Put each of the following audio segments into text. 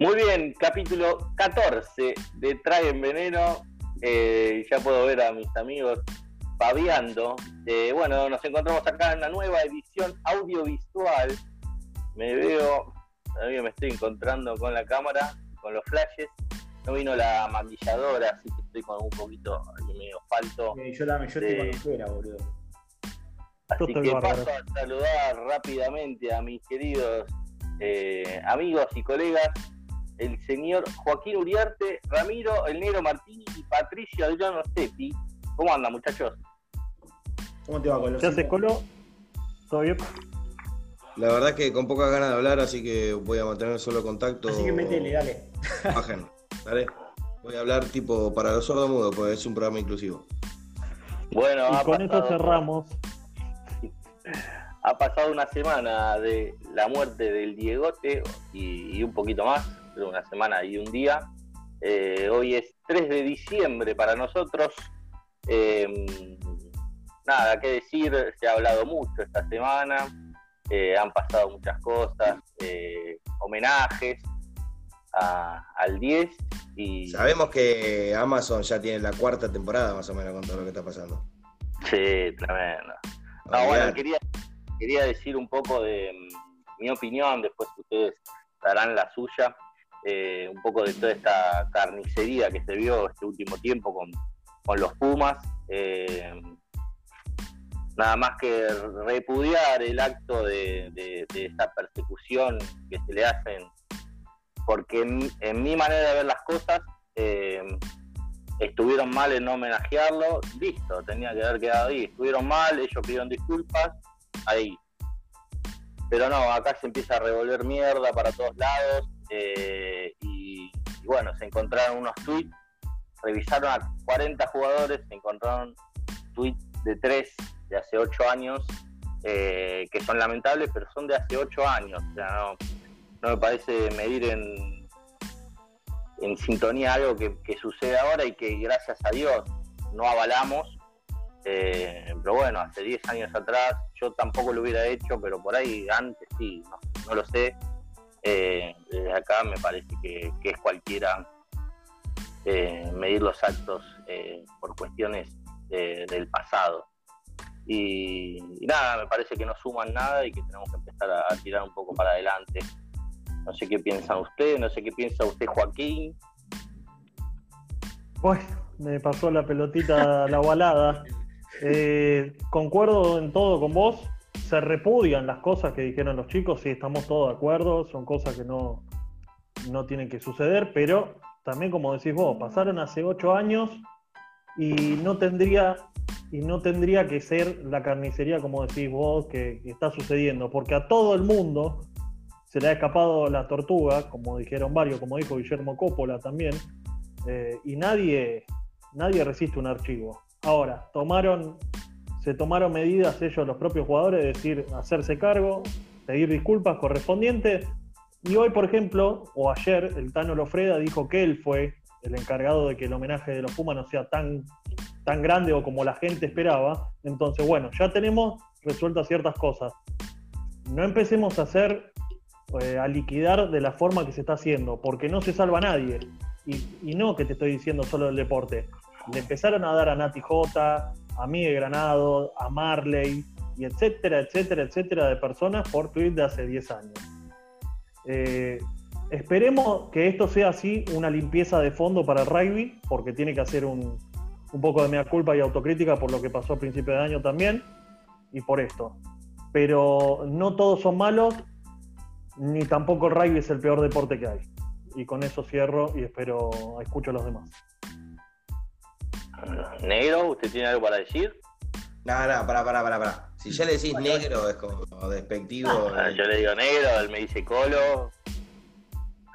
Muy bien, capítulo 14 de Traen Veneno. Eh, ya puedo ver a mis amigos babeando. Eh, bueno, nos encontramos acá en una nueva edición audiovisual. Me veo, todavía me estoy encontrando con la cámara, con los flashes. No vino la maquilladora, así que estoy con un poquito medio falto. Eh, yo la yo estoy con fuera, boludo. Así que paso a saludar rápidamente a mis queridos eh, amigos y colegas el señor Joaquín Uriarte, Ramiro El Negro Martínez y Patricio Adriano Stepi. ¿Cómo andan, muchachos? ¿Cómo te va, Colo? ¿Qué haces, Colo? ¿Todo bien? La verdad es que con pocas ganas de hablar, así que voy a mantener solo contacto. Así que métele, dale. Bajen, dale. Voy a hablar tipo para los sordomudos, porque es un programa inclusivo. Bueno, y con esto cerramos. Ha pasado una semana de la muerte del Diegote y un poquito más una semana y un día. Eh, hoy es 3 de diciembre para nosotros. Em, nada, que decir, se ha hablado mucho esta semana, eh, han pasado muchas cosas, eh, homenajes al 10 y... Sabemos que Amazon ya tiene la cuarta temporada más o menos con todo lo que está pasando. Sí, tremendo. No, bueno, quería, quería decir un poco de mm, mi opinión, después ustedes darán la suya. Eh, un poco de toda esta carnicería que se vio este último tiempo con, los Pumas. Eh, nada más que repudiar el acto de, esta persecución que se le hacen, porque en, mi manera de ver las cosas, eh, estuvieron mal en no homenajearlo, listo, tenía que haber quedado ahí, estuvieron mal, ellos pidieron disculpas, ahí. Pero no, acá se empieza a revolver mierda para todos lados, eh, y, bueno, se encontraron unos tweets, revisaron a 40 jugadores, se encontraron tweets de 3 de hace 8 años, eh, que son lamentables, pero son de hace 8 años. O sea, no, me parece medir en, en sintonía algo que, sucede ahora y que gracias a Dios no avalamos. Eh, pero bueno, hace 10 años atrás yo tampoco lo hubiera hecho, pero por ahí antes sí, no lo sé eh, desde acá me parece que, es cualquiera eh, medir los actos eh, por cuestiones del pasado. Y, nada, me parece que no suman nada y que tenemos que empezar a, tirar un poco para adelante. No sé qué piensa usted, no sé qué piensa usted, Joaquín. Uy, me pasó la pelotita la balada. concuerdo en todo con vos se repudian las cosas que dijeron los chicos, sí, estamos todos de acuerdo, son cosas que no, no tienen que suceder, pero también como decís vos, pasaron hace ocho años y no tendría, y no tendría que ser la carnicería, como decís vos, que, está sucediendo, porque a todo el mundo se le ha escapado la tortuga, como dijeron varios, como dijo Guillermo Coppola también, eh, y nadie, nadie resiste un archivo. Ahora, tomaron se tomaron medidas ellos, los propios jugadores, de decir, hacerse cargo, pedir disculpas correspondientes. Y hoy, por ejemplo, o ayer, el Tano Lofreda dijo que él fue el encargado de que el homenaje de los Pumas no sea tan, tan grande o como la gente esperaba. Entonces, bueno, ya tenemos resueltas ciertas cosas. No empecemos a hacer, eh, a liquidar de la forma que se está haciendo, porque no se salva nadie. Y, y no que te estoy diciendo solo del deporte. Le empezaron a dar a Nati J, a Miguel Granado, a Marley, y etcétera, etcétera, etcétera de personas por tweet de hace 10 años. Eh, esperemos que esto sea así una limpieza de fondo para el rugby, porque tiene que hacer un, poco de mea culpa y autocrítica por lo que pasó a principio de año también, y por esto. Pero no todos son malos, ni tampoco el rugby es el peor deporte que hay. Y con eso cierro y espero escucho a los demás. Negro, ¿usted tiene algo para decir? No, no, para, para, para, para. Si ya le decís negro es como despectivo. Ah, yo le digo negro, él me dice colo.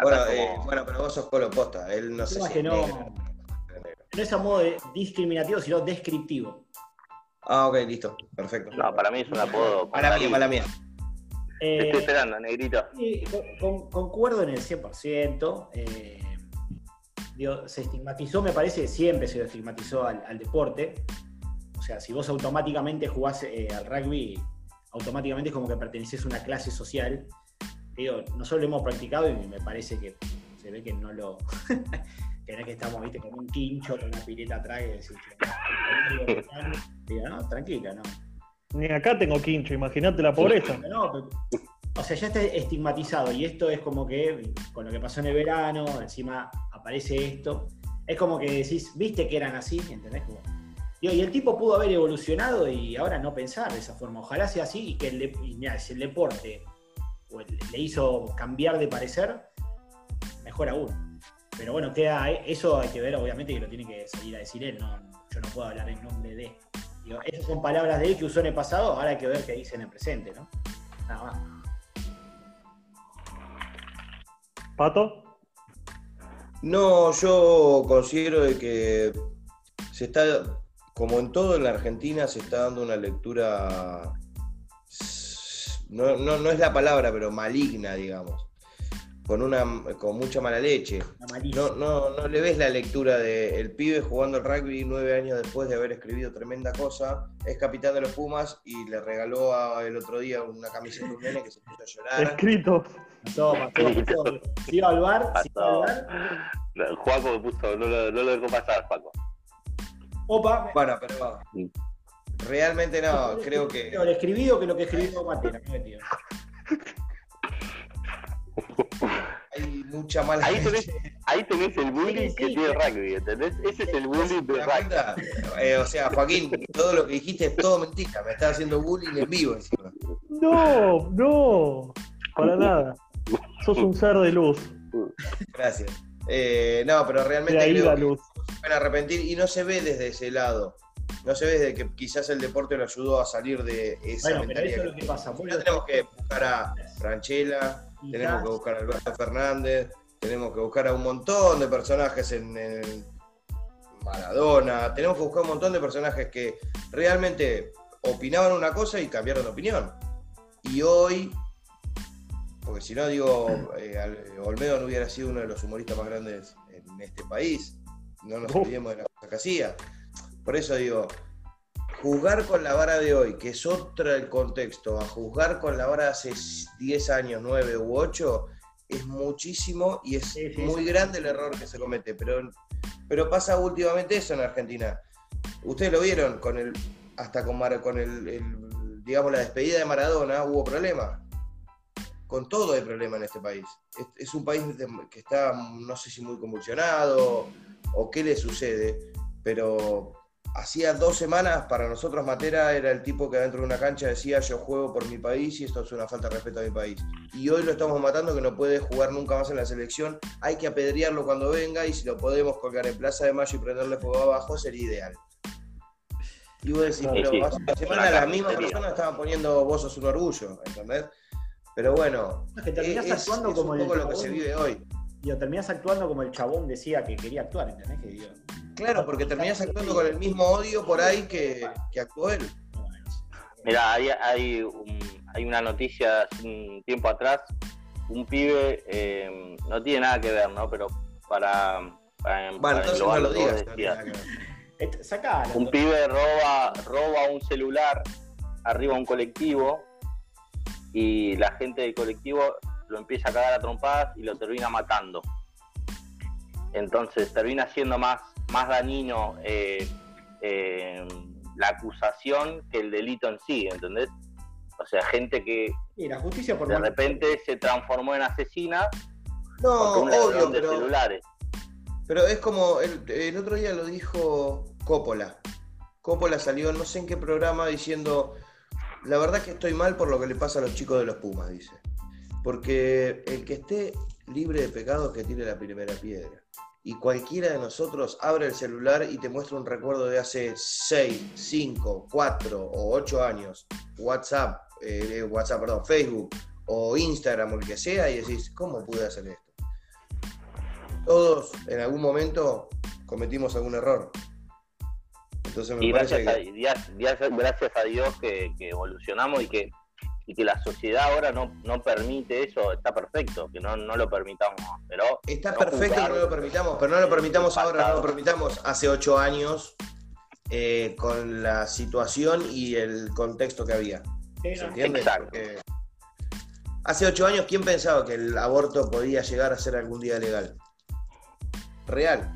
Bueno, eh, bueno, pero vos sos colo posta, él no sé si que no, no es a modo de discriminativo, sino descriptivo. Ah, ok, listo, perfecto. No, para mí es un apodo. Para mí, para mí. Eh, estoy esperando, negrito. Sí, concuerdo en el 100%. Eh, se estigmatizó, me parece, siempre se lo estigmatizó al, deporte. O sea, si vos automáticamente jugás eh, al rugby, automáticamente es como que perteneces a una clase social. Digo, nosotros lo hemos practicado y me parece que se ve que no lo. que no es que estamos, viste, con un quincho, con una pileta atrás y decís, diga, no, tranquila, no. Ni acá tengo quincho, imagínate la pobreza. No, pero- o sea, ya está estigmatizado y esto es como que con lo que pasó en el verano, encima aparece esto, es como que decís, viste que eran así, ¿entendés? Como- digo, y el tipo pudo haber evolucionado y ahora no pensar de esa forma. Ojalá sea así y que el, y mirá, si el deporte le hizo cambiar de parecer, mejor aún. Pero bueno, queda, eso hay que ver, obviamente, que lo tiene que salir a decir él, no, yo no puedo hablar en nombre de. Digo, esas son palabras de él que usó en el pasado, ahora hay que ver qué dicen en el presente, ¿no? Nada más. Pato, No, yo considero de que se está, como en todo en la Argentina, se está dando una lectura, no, no, no es la palabra, pero maligna, digamos, con, una, con mucha mala leche. No, no, no le ves la lectura de el pibe jugando al rugby nueve años después de haber escrito tremenda cosa, es capitán de los Pumas y le regaló a- el otro día una camiseta de un nene que se puso a llorar. escrito. Pasó. Se iba al bar, se iba al bar. No, Juaco me puso, no lo, no lo dejó pasar, Juaco. Opa, Bueno, pero realmente no, creo que... Lo escribido que lo que escribió Matera, me metió. hay mucha mala Ahí leche. tenés, ahí tenés el bullying Sí, que sí. tiene el rugby, ¿entendés? Ese es el bullying ¿Te del das rugby. Eh, o sea, Joaquín, todo lo que dijiste es todo mentira. Me estás haciendo bullying en vivo encima. No, no, para nada. Sos un ser de luz, Gracias. Eh, no, pero de realmente ahí creo la que luz. se pueden arrepentir y no se ve desde ese lado. No se ve desde que quizás el deporte lo ayudó a salir de esa Bueno, pero mentalidad. eso es lo que pasa. Vos Ya lo- tenemos que buscar a Franchella, tenemos que buscar a Alberto Fernández, tenemos que buscar a un montón de personajes en, en Maradona, tenemos que buscar un montón de personajes que realmente opinaban una cosa y cambiaron de opinión. Y hoy, porque si no digo, eh, Olmedo no hubiera sido uno de los humoristas más grandes en este país, no nos olvidemos de la cosa que hacía. Por eso digo, juzgar con la vara de hoy, que es otra el contexto, a juzgar con la vara de hace 10 años, 9 u 8, es muchísimo y es Sí, sí, muy sí. grande el error que se comete. Pero, pero pasa últimamente eso en Argentina. Ustedes lo vieron, con el, hasta con, Mar- con el, el, digamos, la despedida de Maradona hubo problemas. Con todo hay problema en este país. Es, es un país que está, no sé si muy convulsionado o qué le sucede, pero hacía dos semanas para nosotros Matera era el tipo que dentro de una cancha decía yo juego por mi país y esto es una falta de respeto a mi país. Y hoy lo estamos matando que no puede jugar nunca más en la selección, hay que apedrearlo cuando venga y si lo podemos colgar en Plaza de Mayo y prenderle fuego abajo sería ideal. Y vos decís, pero hace una semana las mismas personas estaban poniendo vos sos un orgullo, ¿entendés? Pero bueno, Es que terminás es, actuando es como un el poco lo que se chabón. vive hoy. Digo, terminás actuando como el chabón decía que quería actuar, ¿entendés? Que digo, Claro, porque terminás actuando con el mismo odio por ahí que, que actuó él. Mira, hay, hay, un- hay una noticia hace un tiempo atrás, un pibe, eh, no tiene nada que ver, ¿no? Pero para, para, Bueno, para entonces no lo digas. dos, no tiene decía, nada que ver. Sacalo. un pibe roba, roba un celular arriba a un colectivo y la gente del colectivo lo empieza a cagar a trompadas y lo termina matando. Entonces termina siendo más, más dañino eh, eh, la acusación que el delito en sí, ¿entendés? O sea, gente que Sí, la justicia por de mal- repente se transformó en asesina No, porque un obvio, de pero, celulares. pero es como el, el otro día lo dijo Coppola. Coppola salió no sé en qué programa diciendo, la verdad que estoy mal por lo que le pasa a los chicos de los Pumas, dice. Porque el que esté libre de pecados que tire la primera piedra. Y cualquiera de nosotros abre el celular y te muestra un recuerdo de hace 6, 5, 4 o 8 años. WhatsApp, eh, WhatsApp, perdón, Facebook o Instagram o el que sea y decís, ¿cómo pude hacer esto? Todos en algún momento cometimos algún error. Entonces me Y parece gracias a, que... Dios- gracias, gracias a Dios que, que evolucionamos y que, y que la sociedad ahora no, no permite eso, está perfecto, que no, no lo permitamos. Pero Está no perfecto jugar. que no lo permitamos, pero no lo permitamos ahora, no lo permitamos hace ocho años eh, con la situación y el contexto que había. Sí, ¿Se entiende? Exacto. Porque Hace ocho años, ¿quién pensaba que el aborto podía llegar a ser algún día legal? Real.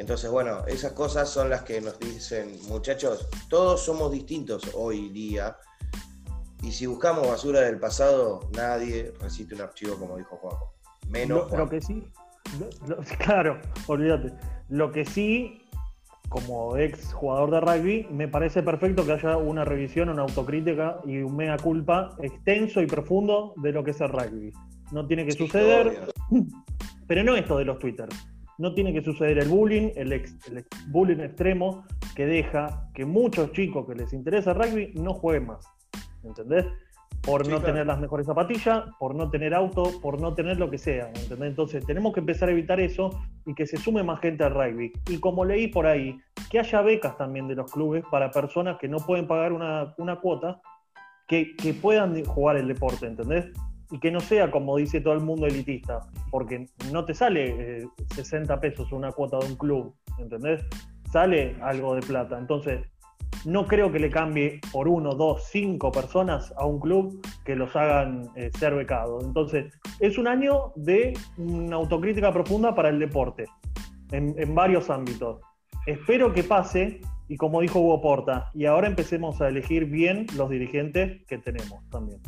Entonces, bueno, esas cosas son las que nos dicen, muchachos, todos somos distintos hoy día. Y si buscamos basura del pasado, nadie resiste un archivo, como dijo Juanjo. Menos Lo, lo que sí, lo- lo- claro, olvídate. Lo que sí, como ex jugador de rugby, me parece perfecto que haya una revisión, una autocrítica y un mea culpa extenso y profundo de lo que es el rugby. No tiene que Sí, suceder, obvio. pero no esto de los Twitter. No tiene que suceder el bullying, el, ex- el ex- bullying extremo que deja que muchos chicos que les interesa el rugby no jueguen más. ¿Entendés? Por Sí, no claro. tener las mejores zapatillas, por no tener auto, por no tener lo que sea. ¿entendés? Entonces tenemos que empezar a evitar eso y que se sume más gente al rugby. Y como leí por ahí, que haya becas también de los clubes para personas que no pueden pagar una, una cuota, que, que puedan jugar el deporte, ¿entendés? Y que no sea como dice todo el mundo elitista, porque no te sale eh, 60 pesos una cuota de un club, ¿entendés? Sale algo de plata. Entonces, no creo que le cambie por uno, dos, cinco personas a un club que los hagan eh, ser becados. Entonces, es un año de una autocrítica profunda para el deporte, en, en varios ámbitos. Espero que pase, y como dijo Hugo Porta, y ahora empecemos a elegir bien los dirigentes que tenemos también.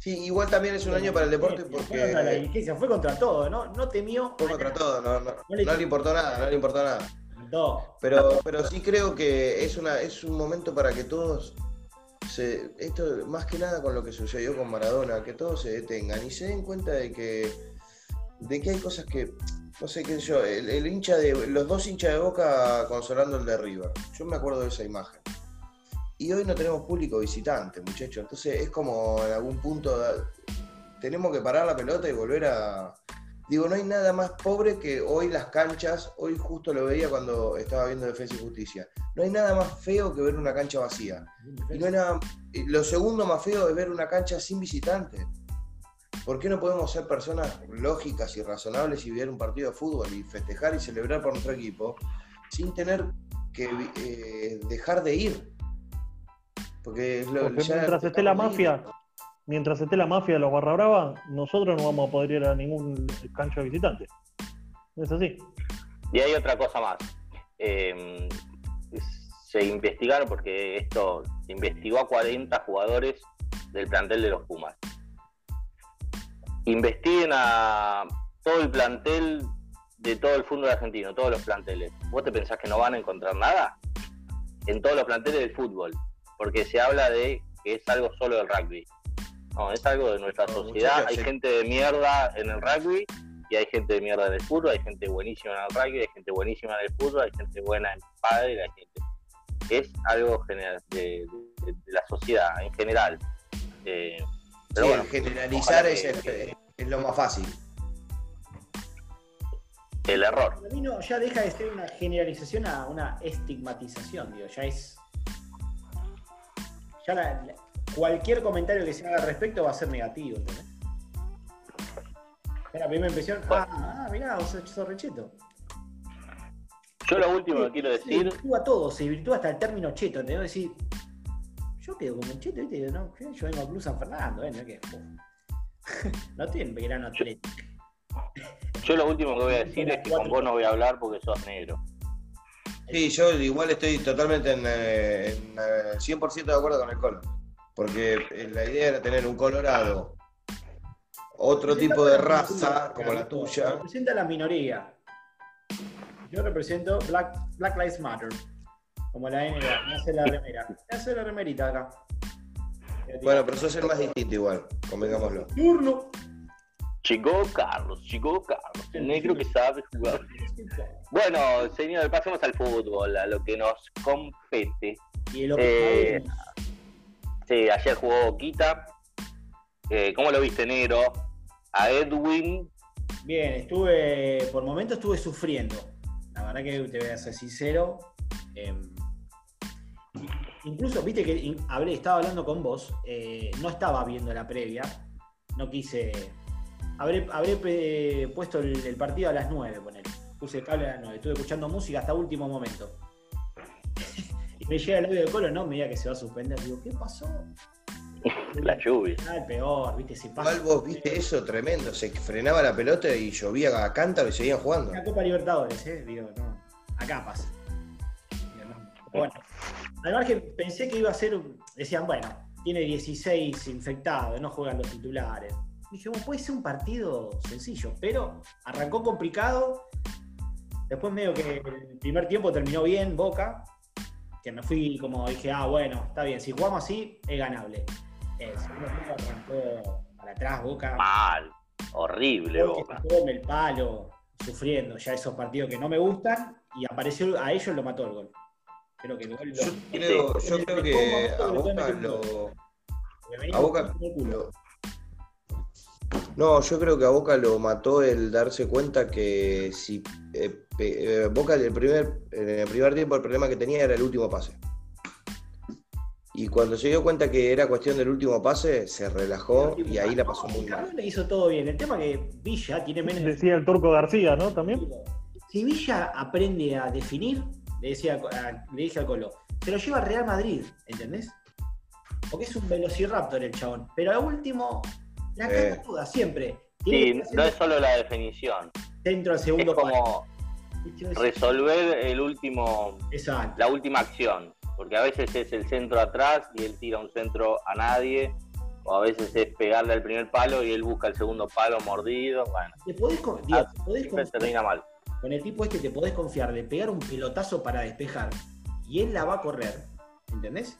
Sí, igual también es un año para el deporte Fue contra la porque fue contra todo, ¿no? No temió. fue contra todo, no, no, No le- importó nada, no le importó nada. Pero, pero sí creo que es una, es un momento para que todos se, esto más que nada con lo que sucedió con Maradona, que todos se detengan y se den cuenta de que, de que hay cosas que, no sé qué sé yo, el, el hincha de, los dos hinchas de boca consolando el de River. Yo me acuerdo de esa imagen. Y hoy no tenemos público visitante, muchachos. Entonces es como en algún punto tenemos que parar la pelota y volver a, Digo, no hay nada más pobre que hoy las canchas, hoy justo lo veía cuando estaba viendo Defensa y Justicia, no hay nada más feo que ver una cancha vacía. Y no hay nada, lo segundo más feo es ver una cancha sin visitantes. ¿Por qué no podemos ser personas lógicas y razonables y ver un partido de fútbol y festejar y celebrar por nuestro equipo sin tener que eh, dejar de ir? Porque, es lo, Porque ya mientras esté la mafia, mientras esté la mafia de los Barra Brava, nosotros no vamos a poder ir a ningún cancha de visitantes. Es así. Y hay otra cosa más. Eh, se investigaron, porque esto se investigó a 40 jugadores del plantel de los Pumas. Investiguen a todo el plantel de todo el fútbol argentino, todos los planteles. ¿Vos te pensás que no van a encontrar nada? En todos los planteles del fútbol. Porque se habla de que es algo solo del rugby. No, es algo de nuestra No, sociedad. Hay gente de mierda en el rugby y hay gente de mierda en el fútbol, hay gente buenísima en el rugby, hay gente buenísima en el fútbol, hay gente buena en el padre, hay gente. Es algo general de, de- de la sociedad en general. Eh, pero Sí, bueno, generalizar que- es lo más fácil. el error. Para mí no, ya deja de ser una generalización a una estigmatización, digo, ya es. Ya la- cualquier comentario que se haga al respecto va a ser negativo, ¿entendés? Es la primera impresión, ah, ah, mirá, vos sos recheto. Yo lo último que quiero Se decir, virtúa todo, se virtúa hasta el término cheto, ¿entendés? Decir, yo quedo como un cheto, ¿viste? No, yo vengo a Club San Fernando, ¿eh? No, que, no estoy en Belgrano Atlético. yo lo último que voy a decir es que con vos no voy a hablar porque sos negro. Sí, yo igual estoy totalmente en, eh, en, eh, 100% de acuerdo con el Colo. Porque eh, la idea era tener un Colorado, otro tipo de raza como la tuya. Representa a la minoría. Yo represento Black, Black Lives Matter. Como la N, me hace la remera. Me hace la remerita acá. Bueno, pero sos el más distinto igual, convengámoslo. Turno. Chico Carlos, chico Carlos, el negro que sabe jugar. Bueno, señor, pasemos al fútbol, a lo que nos compete. Y lo que Eh, Sí, ayer jugó Boquita. Eh, ¿Cómo lo viste, negro? A Edwin. Bien, estuve, por momentos estuve sufriendo. La verdad que te voy a ser sincero. eh, incluso, viste que hablé, estaba hablando con vos, eh, no estaba viendo la previa, no quise. Habré, habré pe- puesto el, el partido a las 9, poner. Puse el cable a las 9, estuve escuchando música hasta último momento. y me llega el audio de Colo, no, me diga que se va a suspender. Digo, ¿qué pasó? La lluvia. Ah, el peor, viste, pasa. Igual vos viste eso tremendo, se frenaba la pelota y llovía a cántaro y seguían jugando. Una Copa Libertadores, ¿eh? Digo, no. Acá pasa. Digo, no. Bueno, al margen pensé que iba a ser. Decían, bueno, tiene 16 infectados, no juegan los titulares. Dije, bueno, puede ser un partido sencillo, pero arrancó complicado. Después, medio que el primer tiempo terminó bien, Boca. Que me fui como dije, ah, bueno, está bien, si jugamos así, es ganable. El segundo tiempo arrancó para atrás, Boca. Mal. Horrible, Boca. come el palo, sufriendo ya esos partidos que no me gustan, y apareció a ellos lo mató el gol. Creo que el gol lo- Yo creo, yo creo que a Boca lo. A Boca lo- No, yo creo que a Boca lo mató el darse cuenta que si eh, eh, Boca el primer, en el primer tiempo el problema que tenía era el último pase. Y cuando se dio cuenta que era cuestión del último pase, se relajó y ahí la pasó muy mal. Carlos le hizo todo bien. El tema que Villa tiene menos. Decía el turco García, ¿no? También. Si Villa aprende a definir, le, decía, a- le dije al Colo, se lo lleva al Real Madrid, ¿entendés? Porque es un velociraptor el chabón. Pero a último, la Eh. caga toda, siempre. Sí, no es solo la definición. centro al Es segundo palo. como resolver el último, Exacto. la última acción. Porque a veces es el centro atrás y él tira un centro a nadie. O a veces es pegarle al primer palo y él busca el segundo palo mordido. Bueno, Te podés, con- Ah, te podés confiar- termina mal. con el tipo este te podés confiar de pegar un pelotazo para despejar y él la va a correr, ¿entendés?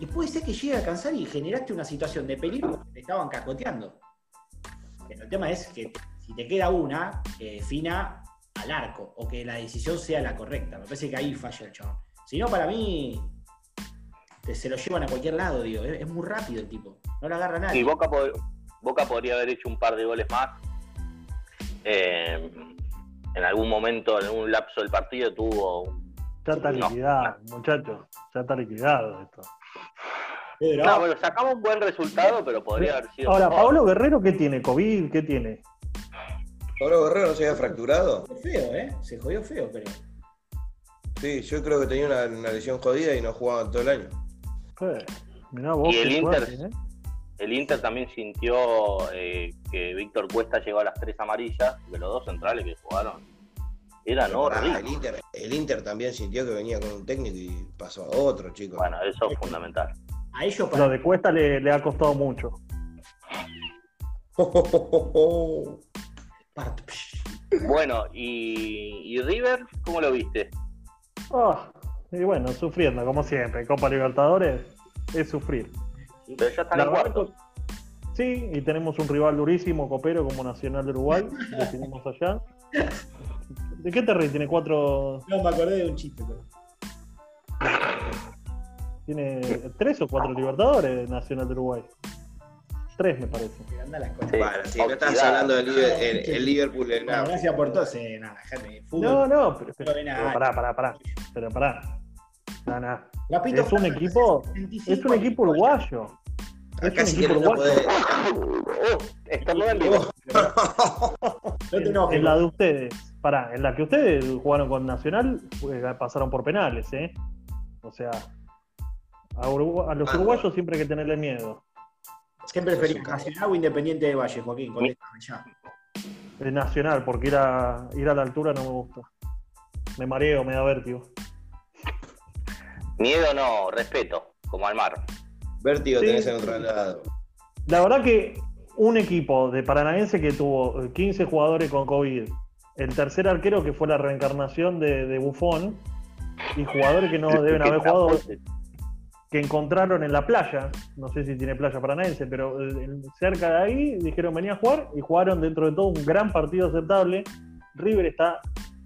Y puede ser que llegue a cansar y generaste una situación de peligro porque te estaban cacoteando. Pero el tema es que si te queda una, que defina al arco o que la decisión sea la correcta. Me parece que ahí falla el chabón. Si no, para mí, te- se lo llevan a cualquier lado, digo. Es, es muy rápido el tipo. No lo agarra nadie. Y Boca, pod- Boca podría haber hecho un par de goles más. Eh, en algún momento, en algún lapso del partido, tuvo un Ya está No. liquidado, muchachos. Ya está liquidado esto. Pedro, No, bueno, sacamos un buen resultado, pero podría haber sido. Ahora, mejor. Pablo Guerrero, ¿qué tiene? ¿COVID? ¿Qué tiene? Pablo Guerrero no se había fracturado. feo, ¿eh? Se jodió feo, pero. Sí, yo creo que tenía una, una lesión jodida y no jugaba todo el año. Eh, mirá vos. Y el Inter- ¿eh? El Inter también sintió eh, que Víctor Cuesta llegó a las tres amarillas, de los dos centrales que jugaron. Pará, el. Inter, el Inter también sintió que venía con un técnico y pasó a otro, chicos. Bueno, eso es fundamental. A ellos para Lo de Cuesta le, le ha costado mucho. Bueno, y, y River, ¿cómo lo viste? Ah, y bueno, sufriendo, como siempre. Copa Libertadores es sufrir. Pero ya están en cuarto. Sí, y tenemos un rival durísimo, copero, como Nacional de Uruguay. Lo tenemos allá. ¿De qué te reís? Tiene cuatro. No, me acordé de un chiste. pero- Tiene tres o cuatro Libertadores Nacional de Uruguay. Tres, me parece. que anda las cosas. Sí, Bueno, si no estás hablando del el, el Liverpool en Bueno, gracias por todo. Sí, nada. No, no, pero, pero, No ve nada. pero pará, pará, pará. Pero pará. No, no. Rapito, Es un equipo, 75 es un equipo uruguayo. Es Acá un si equipo querés no uruguayo. podés. Oh, en vivo. No te En, enojes. en la de ustedes. Pará, en la que ustedes jugaron con Nacional, pues, pasaron por penales, ¿eh? O sea, a, Urugu- a los uruguayos siempre hay que tenerle miedo. ¿Qué preferís, Nacional o Independiente de Valle, Joaquín? Contéstame ya. Es Nacional, porque ir a, ir a la altura no me gusta. Me mareo, me da vértigo. Miedo no, respeto, como al mar. Vértigo Sí. tenés en otro lado. La verdad que un equipo de Paranaense que tuvo eh, 15 jugadores con COVID, el tercer arquero que fue la reencarnación de, de Buffon, y jugadores que no deben haber jugado, que encontraron en la playa, no sé si tiene playa paranaense, pero eh, cerca de ahí dijeron venía a jugar y jugaron dentro de todo un gran partido aceptable. River está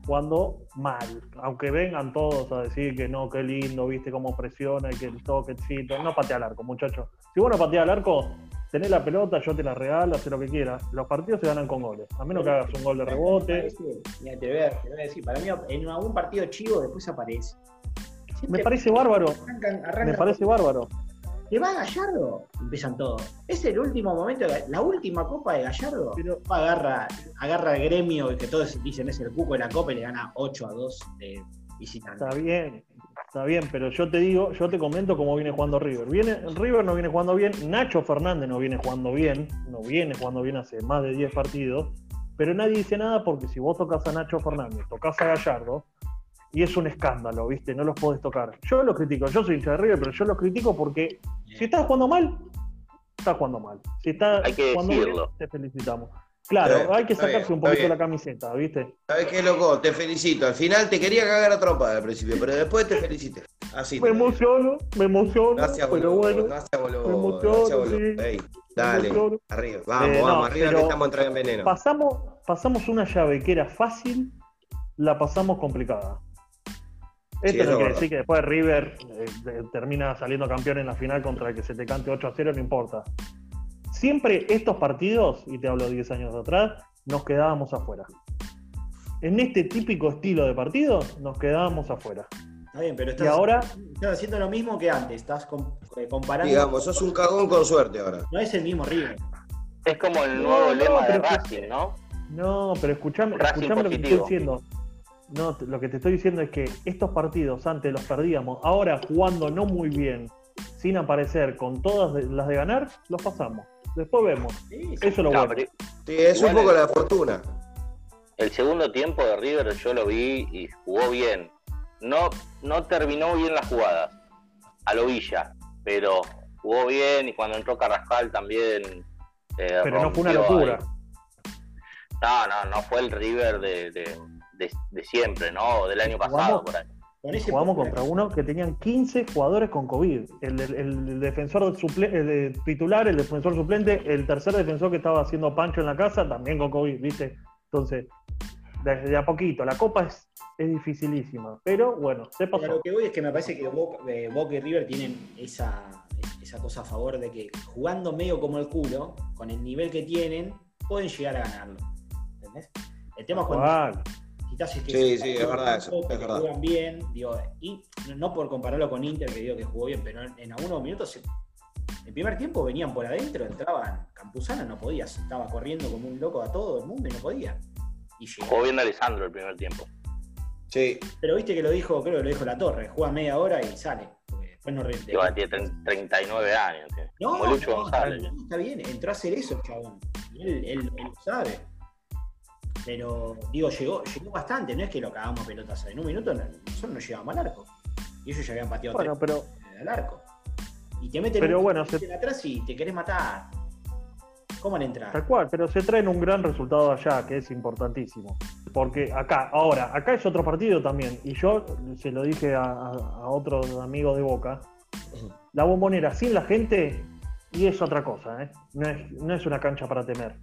jugando mal, aunque vengan todos a decir que no, qué lindo, viste cómo presiona y que el toquecito, no patea al arco, muchachos. Si vos no pateas al arco, tenés la pelota, yo te la regalo, haz lo que quieras. Los partidos se ganan con goles, a menos que hagas un gol de rebote. Mira, te, voy a, te voy a decir, para mí en algún partido chivo después aparece. Me parece bárbaro, arrancan, arrancan- me parece bárbaro. ¿Te va Gallardo? Empiezan todos. Es el último momento, la última copa de Gallardo. Pero- agarra, agarra el gremio que todos dicen es el cuco de la copa y le gana 8 a 2 de visitante. Está bien, está bien, pero yo te digo, yo te comento cómo viene jugando River. Viene, River no viene jugando bien, Nacho Fernández no viene jugando bien, no viene jugando bien hace más de 10 partidos, pero nadie dice nada porque si vos tocas a Nacho Fernández, tocas a Gallardo, y es un escándalo, ¿viste? No los podés tocar. Yo los critico, yo soy hincha de River, pero yo los critico porque si estás jugando mal, estás jugando mal. Si estás Hay que jugando bien, decirlo. te felicitamos. Claro, hay que sacarse bien, un poquito la camiseta, ¿viste? ¿Sabes qué, loco? Te felicito. Al final te quería cagar a trompa al principio, pero después te felicité. Así. Me emociono, me emociono, Gracias, pero boludo. bueno. Gracias, boludo. me emociono, Gracias, boludo. sí. Ey, dale. emociono. Arriba. Vamos, Eh, no, vamos. Arriba que estamos entrando en veneno. Pasamos, pasamos una llave que era fácil, la pasamos complicada. Esto Sí, no eso quiere es decir que después River eh, termina saliendo campeón en la final contra el que se te cante 8 a 0, no importa. Siempre estos partidos, y te hablo 10 años atrás, nos quedábamos afuera. En este típico estilo de partido, nos quedábamos afuera. Está bien, pero Y estás, ahora, estás haciendo lo mismo que antes. Estás eh, comparando. Digamos, sos un cagón con suerte ahora. No es el mismo River. Es como el nuevo no, lema de Racing, ¿no? no, pero escuchame, escuchame lo que te estoy diciendo. No, lo que te estoy diciendo es que estos partidos antes los perdíamos, ahora jugando no muy bien, sin aparecer con todas las de ganar, los pasamos. Después vemos. Sí, sí. Eso es lo No, bueno. Sí, es un poco el- la fortuna. el segundo tiempo de River yo lo vi y jugó bien. No, no terminó bien las jugadas, a lo Villa, pero jugó bien y cuando entró Carrascal también. eh, Pero no fue una locura. ahí. No, no, no fue el River de, de- de- de siempre, ¿no? Del año pasado, Jugamos- por ahí. Con ese Jugamos contra uno que tenían 15 jugadores con COVID. El, el- el defensor suple- el de titular, el defensor suplente, el tercer defensor que estaba haciendo Pancho en la casa, también con COVID, ¿viste? Entonces, desde a poquito. La copa es, es dificilísima, pero bueno, se Pero pasó. lo que voy es que me parece que Boca, eh, Boca y River tienen esa, esa cosa a favor de que jugando medio como el culo, con el nivel que tienen, pueden llegar a ganarlo. ¿Entendés? El tema es cuando Que Sí, se- sí, es verdad eso, que es verdad. juegan bien, digo, y no- no por compararlo con Inter, que digo que jugó bien, pero en, en algunos minutos se- el primer tiempo venían por adentro, entraban, Campuzano no podía, estaba corriendo como un loco a todo el mundo y no podía. Y llegó. Jugó bien Alessandro el primer tiempo. Sí. Pero viste que lo dijo, creo que lo dijo la torre, juega media hora y sale. después no rinde. Igual tiene tre- 39 años. No, como Lucho no, González. está, está bien, entró a hacer eso el chabón. Él- él lo sabe. Pero, digo, llegó, llegó bastante, no es que lo cagamos a pelotas. En un minuto no- nosotros no llegábamos al arco. Y ellos ya habían pateado Bueno, pero tres al arco. Y te meten Pero un bueno, se- atrás y te querés matar. ¿Cómo le entrar? Tal cual, pero se traen un gran resultado allá, que es importantísimo. Porque acá, ahora, acá es otro partido también, y yo se lo dije a otro amigo de Boca, la bombonera sin la gente, y es otra cosa, ¿eh? no, es, no es una cancha para temer.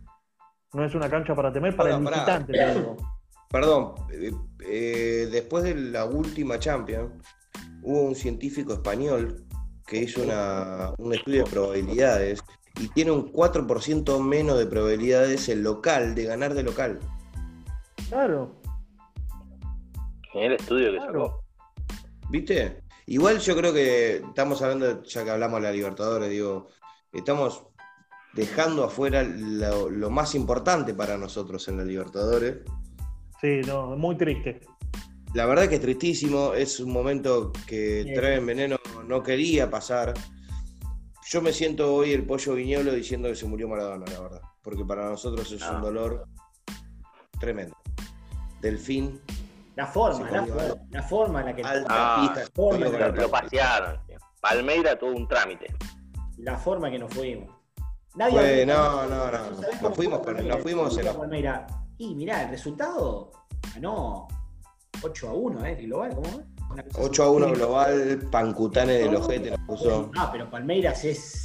No es una cancha para temer para el pará. visitante, te digo. Perdón, eh, eh, después de la última Champions, hubo un científico español que hizo una- un estudio de probabilidades y tiene un 4% menos de probabilidades el local de ganar de local. Claro, En el estudio que claro. sacó. ¿Viste? Igual yo creo que estamos hablando, ya que hablamos de la Libertadores, digo, estamos dejando afuera lo, lo más importante para nosotros en la Libertadores. Sí, no, muy triste. La verdad que es tristísimo, es un momento que Sí. Treven Veneno no quería pasar. Yo me siento hoy el pollo viñolo diciendo que se murió Maradona, la verdad, porque para nosotros es No. un dolor tremendo. Delfín, La forma, la, forma la forma en la que. Ah, forma Lo, la lo pelota. pasearon. Palmeira tuvo un trámite. La forma que nos fuimos. Nadie Fue- no, no, no, ¿Sabés nos fuimos fue con- nos fuimos en la-. Y mirá, el resultado ganó 8 a 1, ¿eh? Global, ¿cómo cosa 8 a 1 global, Pancutane del ojete nos puso. Ah, pero Palmeiras es.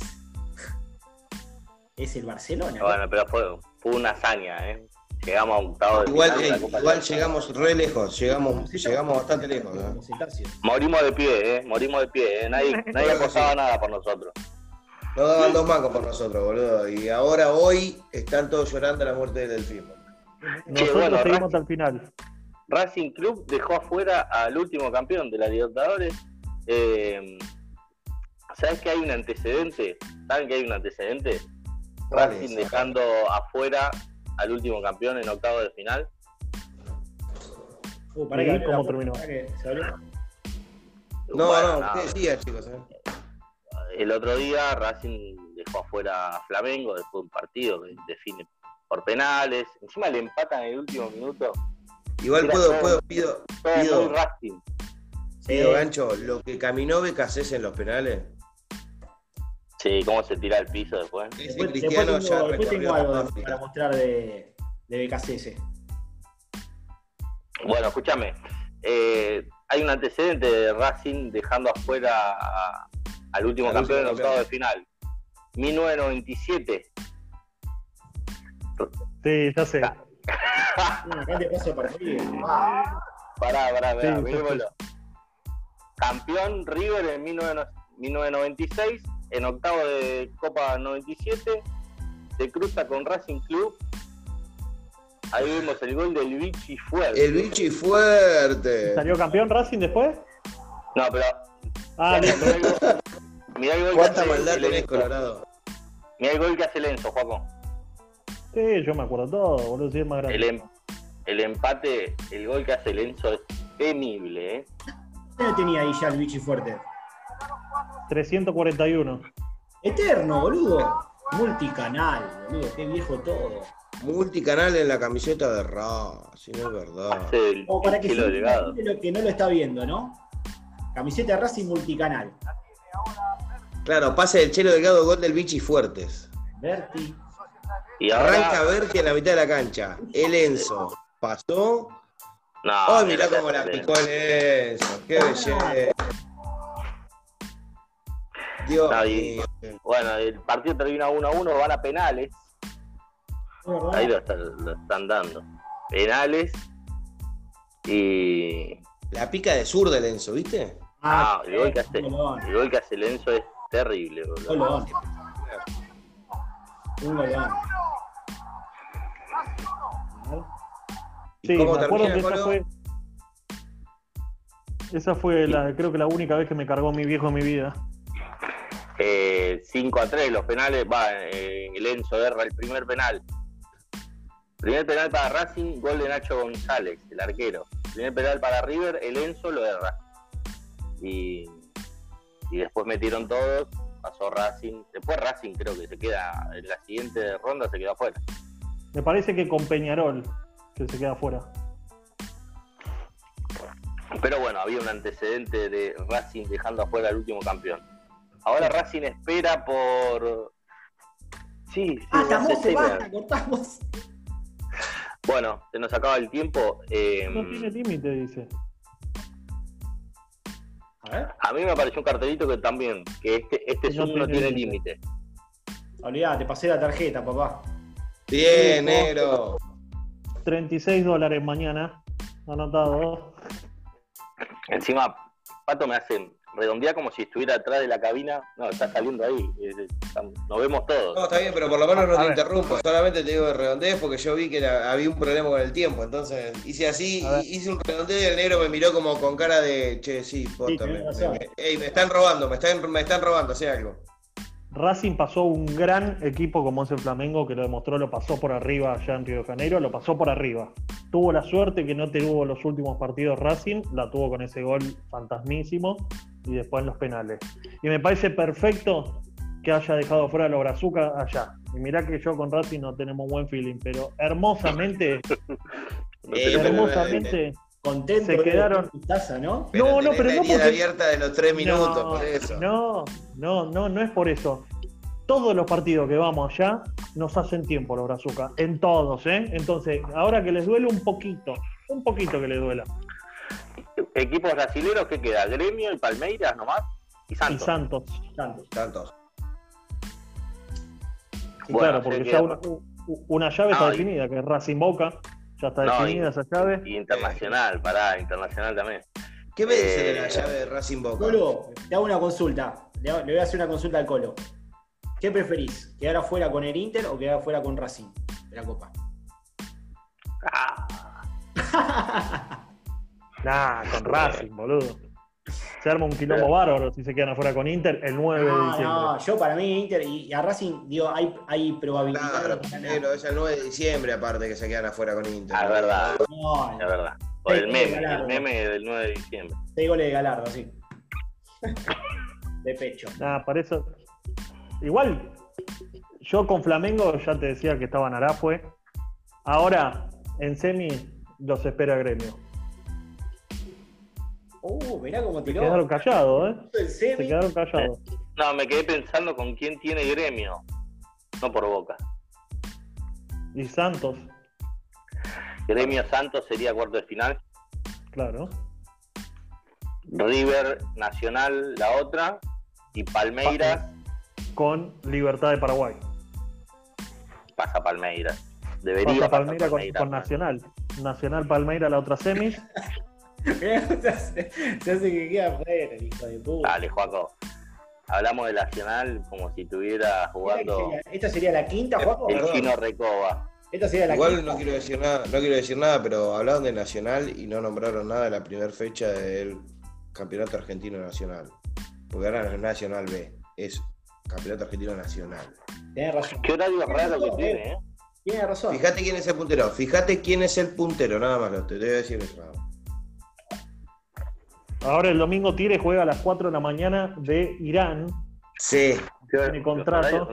Es el Barcelona. ¿no? Bueno, pero fue, fue una hazaña, ¿eh? Llegamos a octavo de Igual, final Copa igual llegamos re lejos, llegamos, llegamos bastante lejos. ¿eh? Cetáceos. Morimos de pie, ¿eh? Morimos de pie, ¿eh? Nadie, nadie apostaba sí. nada por nosotros. No daban dos mangos por nosotros, boludo. Y ahora, hoy, están todos llorando la muerte del delfín. Nosotros bueno, seguimos Racing- hasta el final. Racing Club dejó afuera al último campeón de la Libertadores. Eh, ¿Sabes que hay un antecedente? ¿Saben que hay un antecedente? ¿Cuál Racing es? dejando afuera al último campeón en octavo de final. Uh, pará ¿Y que cómo terminó? que se. No, Bueno, no, nada. ¿qué decían, chicos? eh? El otro día Racing dejó afuera a Flamengo después de un partido que define por penales. Encima le empatan en el último minuto. Igual puedo, todo- puedo, pido, Pido. Racing. pido Sí. gancho, lo que caminó Becasés en los penales. Sí, cómo se tira al piso después. Después, después Cristiano tengo, ya después recorrió tengo algo de- para mostrar de, de BKCS. Bueno, escúchame. eh, hay un antecedente de Racing dejando afuera a- al último Al campeón en octavo de final. 1997. Sí, ya sé. De pasos de partido. Pará, pará, pará, Sí, sí, mirémoslo. Campeón River en 19 1996, en octavo de Copa 97, se cruza con Racing Club. Ahí vemos el gol del Vichy Fuerte. El bichi fuerte. ¿Salió campeón Racing después? No, pero Ah, listo. El mirá el gol que ¿Cuánta hace maldad el tenés, Enzo. Colorado? Mirá el gol que hace Lenzo, Juaco. Sí, yo me acuerdo todo, boludo, sí es más grande. El, em- el empate, el gol que hace Lenzo es temible, ¿eh? ¿Qué tenía ahí ya el bichi fuerte? 341. Eterno, boludo. Multicanal, boludo. Qué viejo todo. Multicanal en la camiseta de Racing, es verdad. Hace el Como para que kilo se lo que no lo está viendo, ¿no? Camiseta Racing multicanal. Claro, pase del Chelo Delgado, gol del bichi fuertes. Berti. Y ahora. Arranca Berti en la mitad de la cancha. El Enzo pasó. No, ¡Ay, mirá cómo la picó el Enzo! ¡Qué belleza! Dios No, y- mío. Bueno, el partido termina 1 a 1, van a penales. Ahí lo, están- lo están dando. Penales. Y. La pica de sur del Enzo, ¿viste? Ah, el gol que hace, el gol que hace Lenzo es terrible, un boludo. golón. Un golón. ¿Y Sí, me acuerdo que esa fue. Esa fue la, creo que la única vez que me cargó mi viejo en mi vida. Eh, 5 a 3, los penales. Va, eh, el Enzo erra el primer penal. Primer penal para Racing, gol de Nacho González, el arquero. Primer penal para River, el Enzo lo erra. Y, y después metieron todos, pasó Racing. Después Racing creo que se queda, en la siguiente ronda se queda afuera. Me parece que con Peñarol, que se queda afuera. Pero bueno, había un antecedente de Racing dejando afuera al último campeón. Ahora Racing espera por. Sí, sí, Ah, no sé estamos, si- basta, cortamos. Bueno, se nos acaba el tiempo. eh, No tiene límite, dice. A mí me pareció un cartelito que también, que este, este No Zoom no tiene límite. olvidate, pasé la tarjeta, papá. Bien, Sí, negro. 36 dólares mañana. Anotado. Encima, Pato me hace redondear como si estuviera atrás de la cabina. No, está saliendo ahí. Nos vemos todos. No, está bien, pero por lo menos no A te ver. interrumpo. Solamente te digo redondez porque yo vi que había un problema con el tiempo. Entonces hice así, hice un redondeo y el negro me miró como con cara de che, sí, posta, me, ey, me están robando, me están, me están robando, hace algo. Racing pasó un gran equipo como es el Flamengo, que lo demostró, lo pasó por arriba allá en Río de Janeiro, lo pasó por arriba. Tuvo la suerte que no tuvo los últimos partidos Racing, la tuvo con ese gol fantasmísimo y después en los penales. Y me parece perfecto que haya dejado fuera a los Brazuca allá. Y mirá que yo con Racing no tenemos buen feeling, pero hermosamente, Eh, hermosamente, Contento Se de quedaron- tu taza, ¿no? Pero No, no, pero la no porque- abierta de los tres minutos, no, por eso. No, no, no, no es por eso. Todos los partidos que vamos allá nos hacen tiempo los Brazuca, en todos, ¿eh? Entonces, ahora que les duele un poquito, un poquito que les duela. Equipos brasileños, ¿qué queda? Gremio y Palmeiras nomás. Y Y Santos. Santos. Tantos. Y Bueno, claro, porque ya una, llave está y- definida, que es Racing Boca, ya está No, definida y- esa llave. Y internacional, pará, internacional también. ¿Qué me dice de la Eh, llave de Racing Boca? Colo, te hago una consulta. Le voy a hacer una consulta al Colo. ¿Qué preferís? ¿Quedar afuera con el Inter o quedar afuera con Racing de la Copa? Ah, Nah, con Racing, boludo. Se arma un quilombo bárbaro si se quedan afuera con Inter el 9 de diciembre. no, yo para mí Inter y, y a Racing, digo, hay, hay probabilidades Claro, negro, es el 9 de diciembre aparte que se quedan afuera con Inter. Ah, es verdad. No, es verdad. O el meme, Galardo. el meme del 9 de diciembre. seis goles de Galardo, sí. de pecho. Nada, para eso. Igual, yo con Flamengo ya te decía que estaba en Arafue. Ahora, en semi, los espera gremio. Uh, mirá cómo Se tiró. quedaron callados, ¿eh? Se quedaron callados. No, me quedé pensando con quién tiene gremio. No por boca. Y Santos, Gremio Santos sería cuarto de final. claro. River Nacional la otra. Y Palmeiras Con Libertad de Paraguay. pasa Palmeiras. Debería Pasa con, Palmeiras. con Nacional. Nacional Palmeira la otra semis. Se hace, se hace que queda afuera, el hijo de puta. Dale, Juaco. Hablamos de Nacional como si estuviera jugando Esta sería la quinta, Juaco. el perdón. chino Recoba. Esta sería la Igual quinta. no quiero decir nada, no quiero decir nada, pero hablaron de Nacional y no nombraron nada de la primera fecha del Campeonato Argentino Nacional. Porque ahora no es Nacional B, es Campeonato Argentino Nacional. Tenés razón. Qué horario raro que tiene, ¿eh? Tienes razón. Fíjate quién es el puntero, fíjate quién es el puntero, nada más lo te voy a decir eso. nada más. Ahora el domingo Tigre juega a las 4 de la mañana de Irán. Sí, Tiene contrato.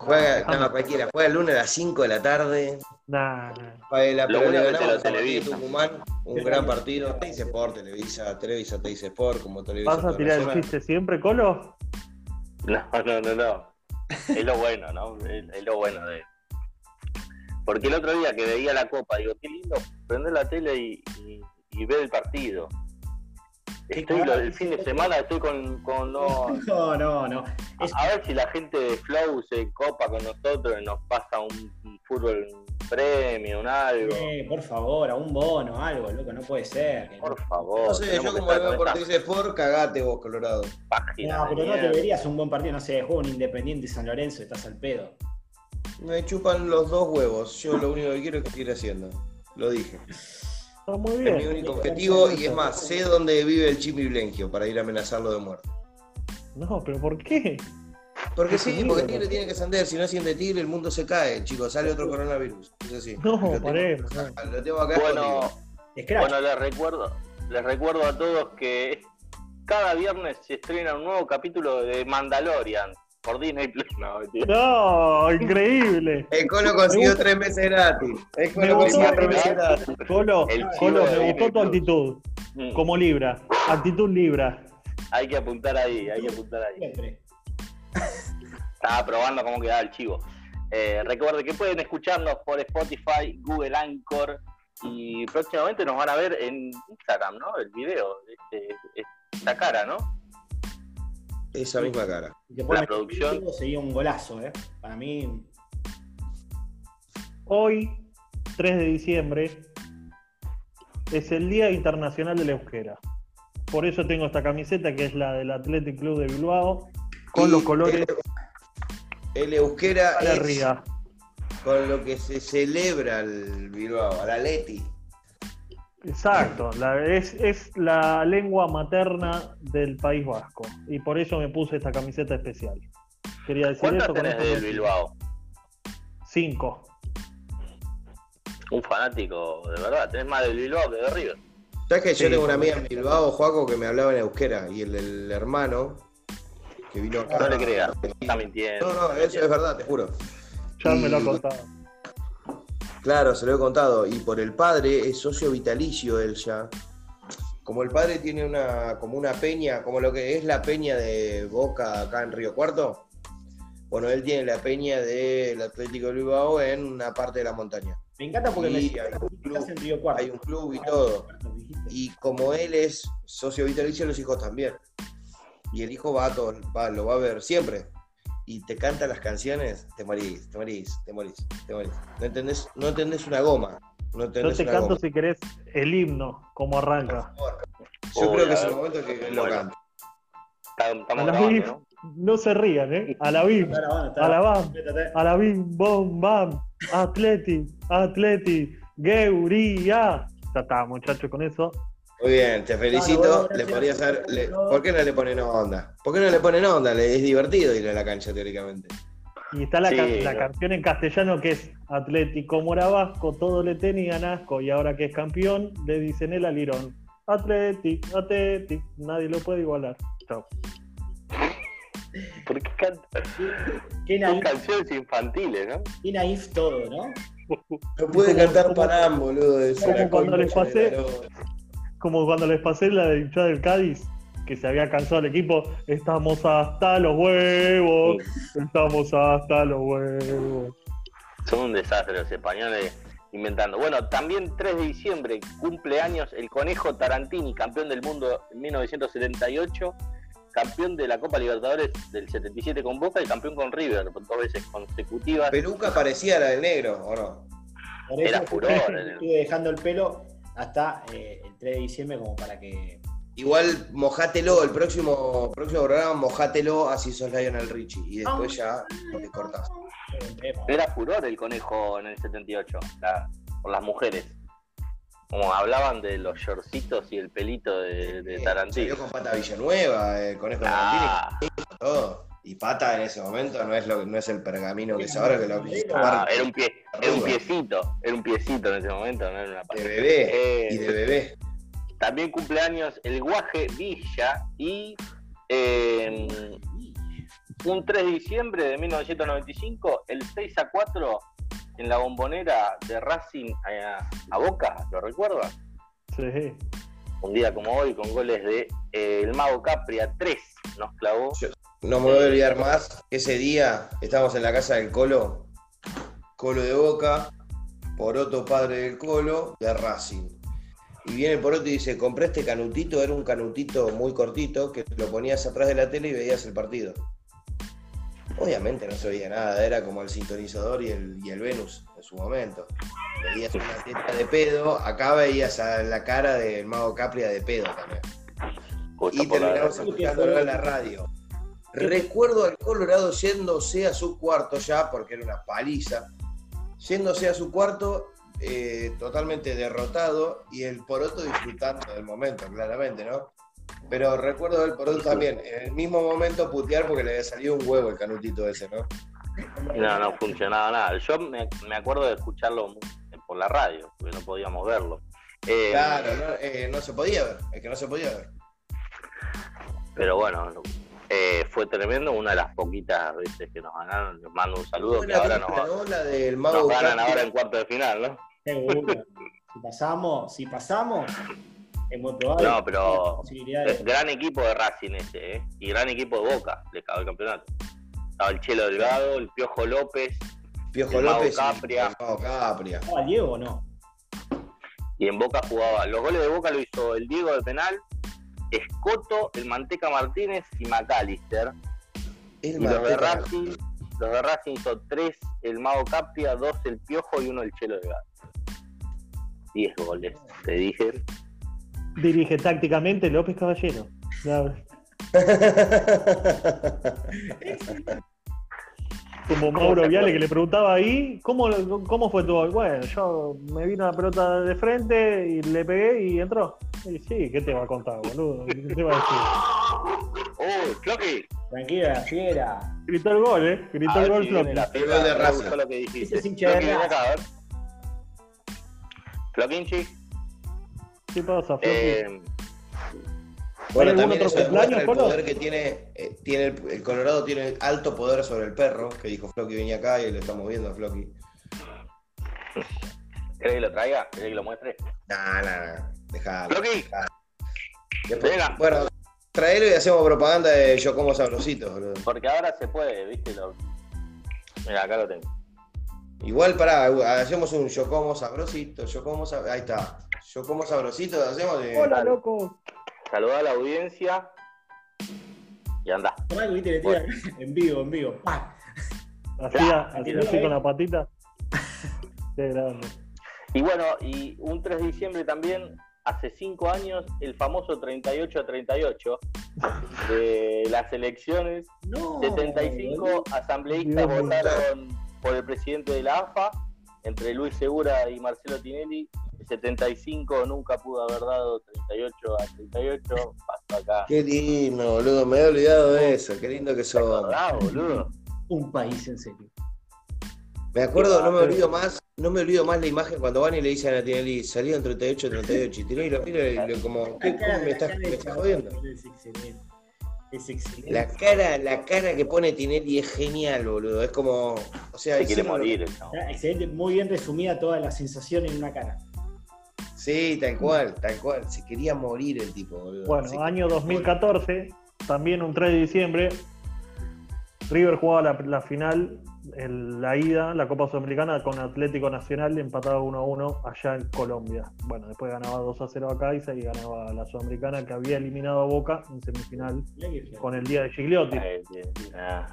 juega, no, cualquiera, juega el lunes a las 5 de la tarde. Nah, la Lo bueno que te lo televisa. Tucumán, un gran partido. Teis Sport, Televisa, Televisa, Teis Sport, como Televisa. ¿Vas a tirar el chiste siempre, Colo? No, no, no, no. Es lo bueno, ¿no? Es, es lo bueno de. Porque el otro día que veía la copa, digo, qué lindo prender la tele y, y, y ver el partido. Estoy lo- el fin de semana estoy con, con no, No, no, no. Es- a ver si la gente de Flow se copa con nosotros y nos pasa un, un fútbol un premio, un algo. Eh, por favor, a un bono, algo, loco, no puede ser. no. Por favor. No sé, yo como veo por esta Teis Sport, cagate vos, Colorado. página No, pero no te mierda. verías un buen partido, no sé, juega un Independiente San Lorenzo, estás al pedo. Me chupan los dos huevos. Yo lo único que quiero es que siga haciendo. Lo dije. Está muy Es mi único objetivo y es más, sé dónde vive el Chimi Blengio para ir a amenazarlo de muerte. No, pero ¿por qué? Porque sí, porque. Tigre tiene que ascender. Si no siente Tigre, el mundo se cae, chicos. Sale otro coronavirus. Es así. No, Lo tengo- paremos, no. Lo tengo acá Bueno. Bueno, les recuerdo, les recuerdo a todos que cada viernes se estrena un nuevo capítulo de Mandalorian por Disney Plus. No, increíble. El Colo consiguió tres meses gratis. El Colo consiguió tres me meses gratis. Colo, El Colo, me gustó tu actitud. Mm, Como Libra. Actitud Libra. Hay que apuntar ahí, hay que apuntar ahí. Siempre. Estaba probando cómo quedaba el chivo. Eh, recuerden que pueden escucharnos por Spotify, Google Anchor y próximamente nos van a ver en Instagram, ¿no? El video, este, esta cara, ¿no? Esa misma cara. Y pones La producción. Sería un golazo, ¿eh? Para mí, Hoy, 3 de diciembre, es el Día Internacional de la Euskera. Por eso tengo esta camiseta que es la del Athletic Club de Bilbao, con Y los colores El, el euskera es arriba. con lo que se celebra el Bilbao, al Atleti. Exacto, la- es, es la lengua materna del País Vasco. Y por eso me puse esta camiseta especial. Quería decir ¿Cuántas eso. con tenés esto del me- Bilbao? Cinco. Un fanático, de verdad. Tenés más del Bilbao que de River. ¿Sabes que yo tengo una amiga en Bilbao, Joaco, que me hablaba en euskera? Y el, el hermano que vino acá. No le creas, está mintiendo. No, no, eso es verdad, te juro. Ya me lo ha contado. Claro, se lo he contado. Y por el padre es socio vitalicio él ya. Como el padre tiene una, como una peña, como lo que es la peña de Boca acá en Río Cuarto. Bueno, él tiene la peña del Atlético de Bilbao en una parte de la montaña. me encanta porque Y me hay un en Río Cuarto. Hay un club y todo. Y como él es socio vitalicio, los hijos también. Y el hijo va, a todo, va- lo va a ver siempre. Y te canta las canciones, te morís, te morís, te morís, te morís. No entendés, no entendés una goma. No Yo te una canto goma. si querés el himno, como arranca. Yo creo que es el momento que lo A Estamos la grabando, bim, ¿no? no se rían, ¿eh? A la bim, a la bam, a la bim, bom, bam, atleti, atleti, geuría. Ya está, muchachos, con eso. Muy bien, te felicito. Bueno, le gracias. podría hacer. le- ¿Por qué no le ponen onda? ¿Por qué no le ponen onda? Le- Es divertido ir a la cancha, teóricamente. Y está la, Sí, ca- la no. canción en castellano que es Atlético Moravasco, todo le tenían asco y ahora que es campeón le dicen el alirón. Atleti, Atleti, nadie lo puede igualar. Chao. ¿Por qué canta? Son canciones infantiles, ¿no? qué naif todo, ¿no? No puede Como- cantar Panam, boludo. de como cuando les pasé-. Como cuando les pasé la de hinchada del Cádiz, que se había cansado el equipo, estamos hasta los huevos, estamos hasta los huevos. Son un desastre los españoles inventando. Bueno, también 3 de diciembre, cumpleaños el Conejo Tarantini, campeón del mundo en 1978, campeón de la Copa Libertadores del 77 con Boca y campeón con River, por dos veces consecutivas. Peluca parecía la del negro, ¿o no? Por eso Era furor, estuve dejando el pelo hasta eh, el 3 de diciembre como para que... Igual mojátelo, el próximo, próximo programa mojátelo así sos Lionel Richie. Y después ya lo que cortás. Era furor el Conejo en el 78, la- por las mujeres. Como hablaban de los shortcitos y el pelito de, de Eh, Tarantino. Salió con Pata Villanueva, el conejo Ah, Tarantini, todo. Y Pata en ese momento no es lo no es el pergamino que es ahora que lo ah, era un pie, era un piecito, era un piecito en ese momento, no era una de pata. bebé Eh, y de bebé. También cumpleaños el Guaje Villa y eh, un 3 de diciembre de 1995, el 6 a 4 en la bombonera de Racing a, a Boca, ¿lo recuerdas? Sí. Un día como hoy con goles de eh, el Mago Capria 3 nos clavó. No me voy a olvidar más. Ese día estábamos en la casa del Colo, Colo de Boca, Poroto padre del Colo, de Racing. Y viene el Poroto y dice, compré este canutito, era un canutito muy cortito, que lo ponías atrás de la tele y veías el partido. Obviamente no se veía nada, era como el sintonizador y el, y el Venus en su momento. Veías una teta de pedo, acá veías a la cara del mago Capria de pedo también justo y terminamos escuchándolo en la radio. Recuerdo al Colorado yéndose a su cuarto ya, porque era una paliza, yéndose a su cuarto eh, totalmente derrotado y el Poroto disfrutando del momento, claramente, ¿no? Pero recuerdo el Poroto también, en el mismo momento putear porque le había salido un huevo el canutito ese, ¿no? No, no funcionaba nada. Yo me, me acuerdo de escucharlo por la radio, porque no podíamos verlo. Eh, Claro, no, eh, no se podía ver, es que no se podía ver. Pero bueno, eh, fue tremendo, una de las poquitas veces que nos ganaron. Les mando un saludo que ahora nos, nos ganan ahora en cuarto de final, ¿no? Seguro. Si pasamos, si pasamos, es muy probable. No, pero- posibilidades. Gran equipo de Racing ese, ¿eh? Y gran equipo de Boca, le cagó el campeonato. Estaba el Chelo Delgado, el Piojo López, Piojo el López Capria. el mago Capria. ¿Estaba Diego o no? y en Boca jugaba. Los goles de Boca lo hizo el Diego de penal, Escoto, el Manteca Martínez y McAllister. El Y los de. Racing, los de Racing hizo tres el Mago Capria, dos el Piojo y uno el Chelo Delgado. Diez goles, te dije. Dirige tácticamente López Caballero. Como Mauro Viale que le preguntaba ahí, ¿cómo, ¿cómo fue tu gol? Bueno, yo me vino la pelota de frente y le pegué y entró. Y sí, ¿qué te va a contar, boludo? ¿Qué te va a decir? ¡Oh, Floki! Tranquila, la fiera. Gritó el gol, ¿eh? Gritó A el gol si Floppy. la gol de gustó lo que dijiste. Ese es hincha de Floki, acá, a ver. Floquinchi, ¿Qué pasa, Floppy? eh, Bueno, también otro eso demuestra cumpleaños, el Colo? poder que tiene, eh, tiene el, el Colorado tiene alto poder sobre el perro, que dijo Floki venía acá y lo estamos viendo a Floki. ¿querés que lo traiga? ¿Querés que lo muestre? Nah, nah, nah, dejalo. Floki. Después- Venga. bueno, traelo y hacemos propaganda de Yo Como Sabrositos, boludo. porque ahora se puede, ¿viste? Lo... Mira, acá lo tengo. Igual, pará, hacemos un Yo Como Sabrosito, Yo Como Sabrosito, ahí está. Yo Como Sabrosito, hacemos de... Hola, loco. Saludá a la audiencia y anda. Viste, le tira en vivo, en vivo. Claro, hacía así con la patita. Qué grande. Y bueno, y un 3 de diciembre también, hace cinco años, el famoso 38-38 de las elecciones. No. 75 asambleístas Dios votaron por el presidente de la AFA, entre Luis Segura y Marcelo Tinelli. El 75 nunca pudo haber dado 38 a 38. Pasó acá. Qué lindo, boludo, me he olvidado de eso, qué lindo que ¿Te son. acordás, boludo? Un país en serio. Me acuerdo, no me olvido más, no me olvido más la imagen cuando van y le dicen a Tinelli, salieron 38, 38, y Tinelli lo mira y lo como, ¿qué, cómo cara- me estás, me estás jodiendo? es excelente. Es excelente. La cara, la cara que pone Tinelli es genial, boludo. Es como. O sea, Se quiere morir Excelente, muy bien resumida toda la sensación en una cara. Sí, tal cual, tal cual. Se quería morir el tipo, boludo. Bueno, Se año quería 2014, también un 3 de diciembre, River jugaba la, la final, el- la ida, la Copa Sudamericana con Atlético Nacional, empataba 1 a 1 allá en Colombia. Bueno, después ganaba 2 a 0 acá y se ganaba la Sudamericana que había eliminado a Boca en semifinal con el día de Gigliotti. Eh, eh, ah.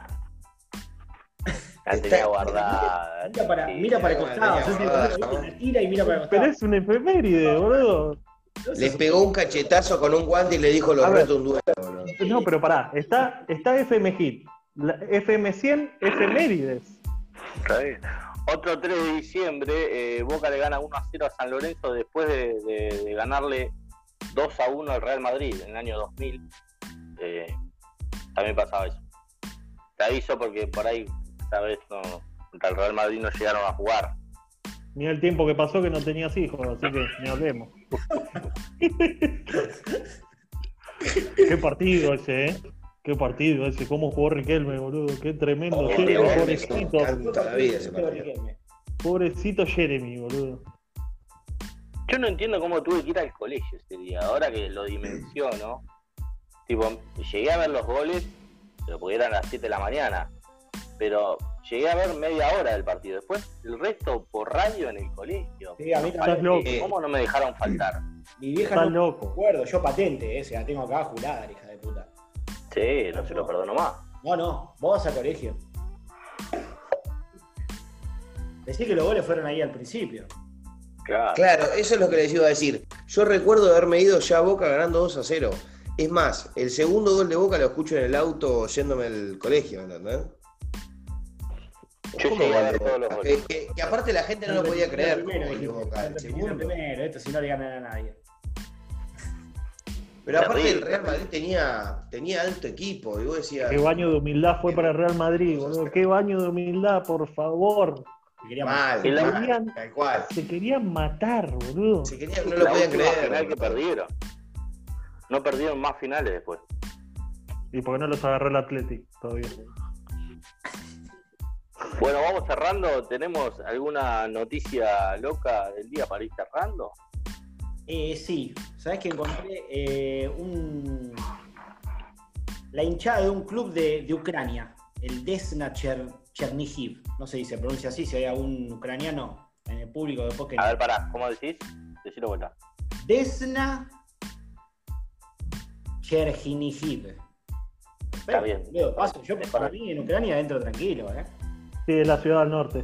La tenía guardada. Mira para, sí. mira para el costado. tira y mira para el costado. Pero es un efeméride, boludo. Le pegó un cachetazo con un guante y le dijo los retos un duelo, boludo. No, pero pará, está, está FM Hit, la FM 100, efemérides. Está bien. Otro 3 de diciembre, eh, Boca le gana 1 a 0 a San Lorenzo después de, de- de ganarle 2 a 1 al Real Madrid en el año 2000. Eh, también pasaba eso. Te aviso porque por ahí, esta vez no, contra el Real Madrid no llegaron a jugar. Ni el tiempo que pasó que no tenías hijos, así que ni hablemos. Qué partido ese, ¿eh? Qué partido ese, cómo jugó Riquelme, boludo. Qué tremendo. Oh, Jeremy, pobrecito. Pobrecito Jeremy, boludo. Yo no entiendo cómo tuve que ir al colegio ese día, ahora que lo dimensiono. Tipo, llegué a ver los goles, pero porque eran las 7 de la mañana. Pero llegué a ver media hora del partido. Después, el resto por radio en el colegio. Sí, a mí loco. ¿Cómo no me dejaron faltar? Mi vieja Estás no me loco. acuerdo, yo patente, eh, la tengo acá jurada, hija de puta. Sí, no se lo perdono más. No, no, vos vas a colegio. Decí que los goles fueron ahí al principio. Claro. Claro, eso es lo que les iba a decir. Yo recuerdo haberme ido ya a Boca ganando 2 a 0. Es más, el segundo gol de Boca lo escucho en el auto yéndome al colegio, ¿entendés? Yo ¿Cómo llegué a gol de ver todos los Boca? goles. Que, que- que aparte la gente no lo podía creer. Primero, dijiste, Boca, esto si no le ganan a nadie. Pero aparte el. Real Madrid tenía, tenía alto equipo. Y vos decías, Qué baño de humildad fue para el Real Madrid, boludo. Qué baño de humildad, por favor. Mal, tal cual. Se querían matar, boludo. Se querían, no lo la podían creer. final que perdieron. No perdieron más finales después. Y porque no los agarró el Athletic todavía. Bueno, vamos cerrando. ¿Tenemos alguna noticia loca del día para ir cerrando? Eh, sí, sabes que encontré eh, un... la hinchada de un club de, de Ucrania, el Desna Cher- Chernihiv. No sé si se pronuncia así, si hay algún ucraniano en el público después que. A ver, pará, ¿cómo decís? Decilo vuelta. Desna Chernihiv. Está bien. Paso, yo para- mí en Ucrania entro tranquilo, ¿eh? Sí, es la ciudad del norte.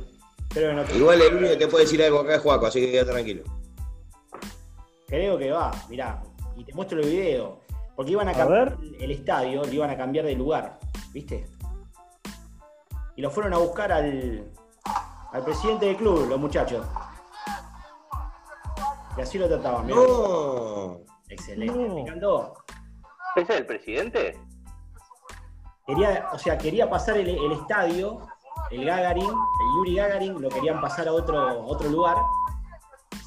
Igual el único que te puede decir algo acá es Juaco, así que quédate tranquilo. Creo que va, mirá. Y te muestro el video. Porque iban a A cambiar ver. el estadio, lo iban a cambiar de lugar, ¿viste? Y lo fueron a buscar al, al presidente del club, los muchachos. Y así lo trataban, mirá. No. Excelente. No. Me encantó. ¿Ese es el presidente? Quería, o sea, quería pasar el, el estadio, el Gagarin, el Yuri Gagarin, lo querían pasar a otro, a otro lugar.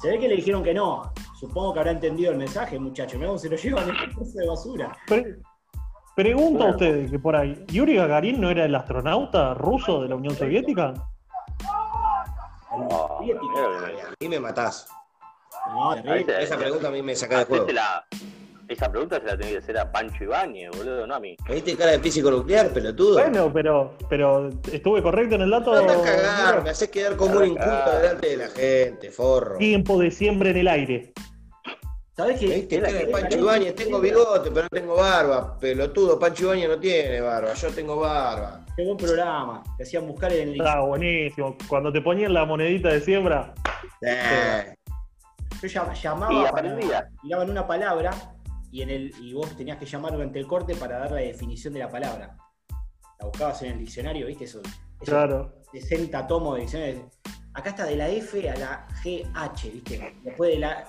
Se ve que le dijeron que no. Supongo que habrá entendido el mensaje, muchachos. Mirá cómo se lo llevan en el de basura. Pre- pregunta a ustedes que por ahí, ¿Yuri Gagarin no era el astronauta ruso de la Unión Soviética? Mira que me- A mí me matás. No, Esa pregunta a mí me saca de juego. La- esa pregunta se la tenía que hacer a Pancho Ibáñez, boludo, no a mí. ¿Me diste cara de físico nuclear, pelotudo? Bueno, pero, pero estuve correcto en el dato. No a cagar, me haces quedar como un inculto delante de la gente, forro. Tiempo de siembra en el aire. ¿Sabés Me qué? diste Era cara de Pancho Ibáñez, tengo bigote, pero no tengo barba. Pelotudo, Pancho Ibáñez no tiene barba, yo tengo barba. Qué buen programa. Te hacían buscar en el. Está buenísimo. Cuando te ponían la monedita de siembra, Eh, Yo llam- llamaba Y para. Tiraban una palabra y, en el, y vos tenías que llamar durante el corte para dar la definición de la palabra. La buscabas en el diccionario, ¿viste? Eso, esos claro. 60 tomos de diccionario. Acá está de la F a la GH, ¿viste? Después de la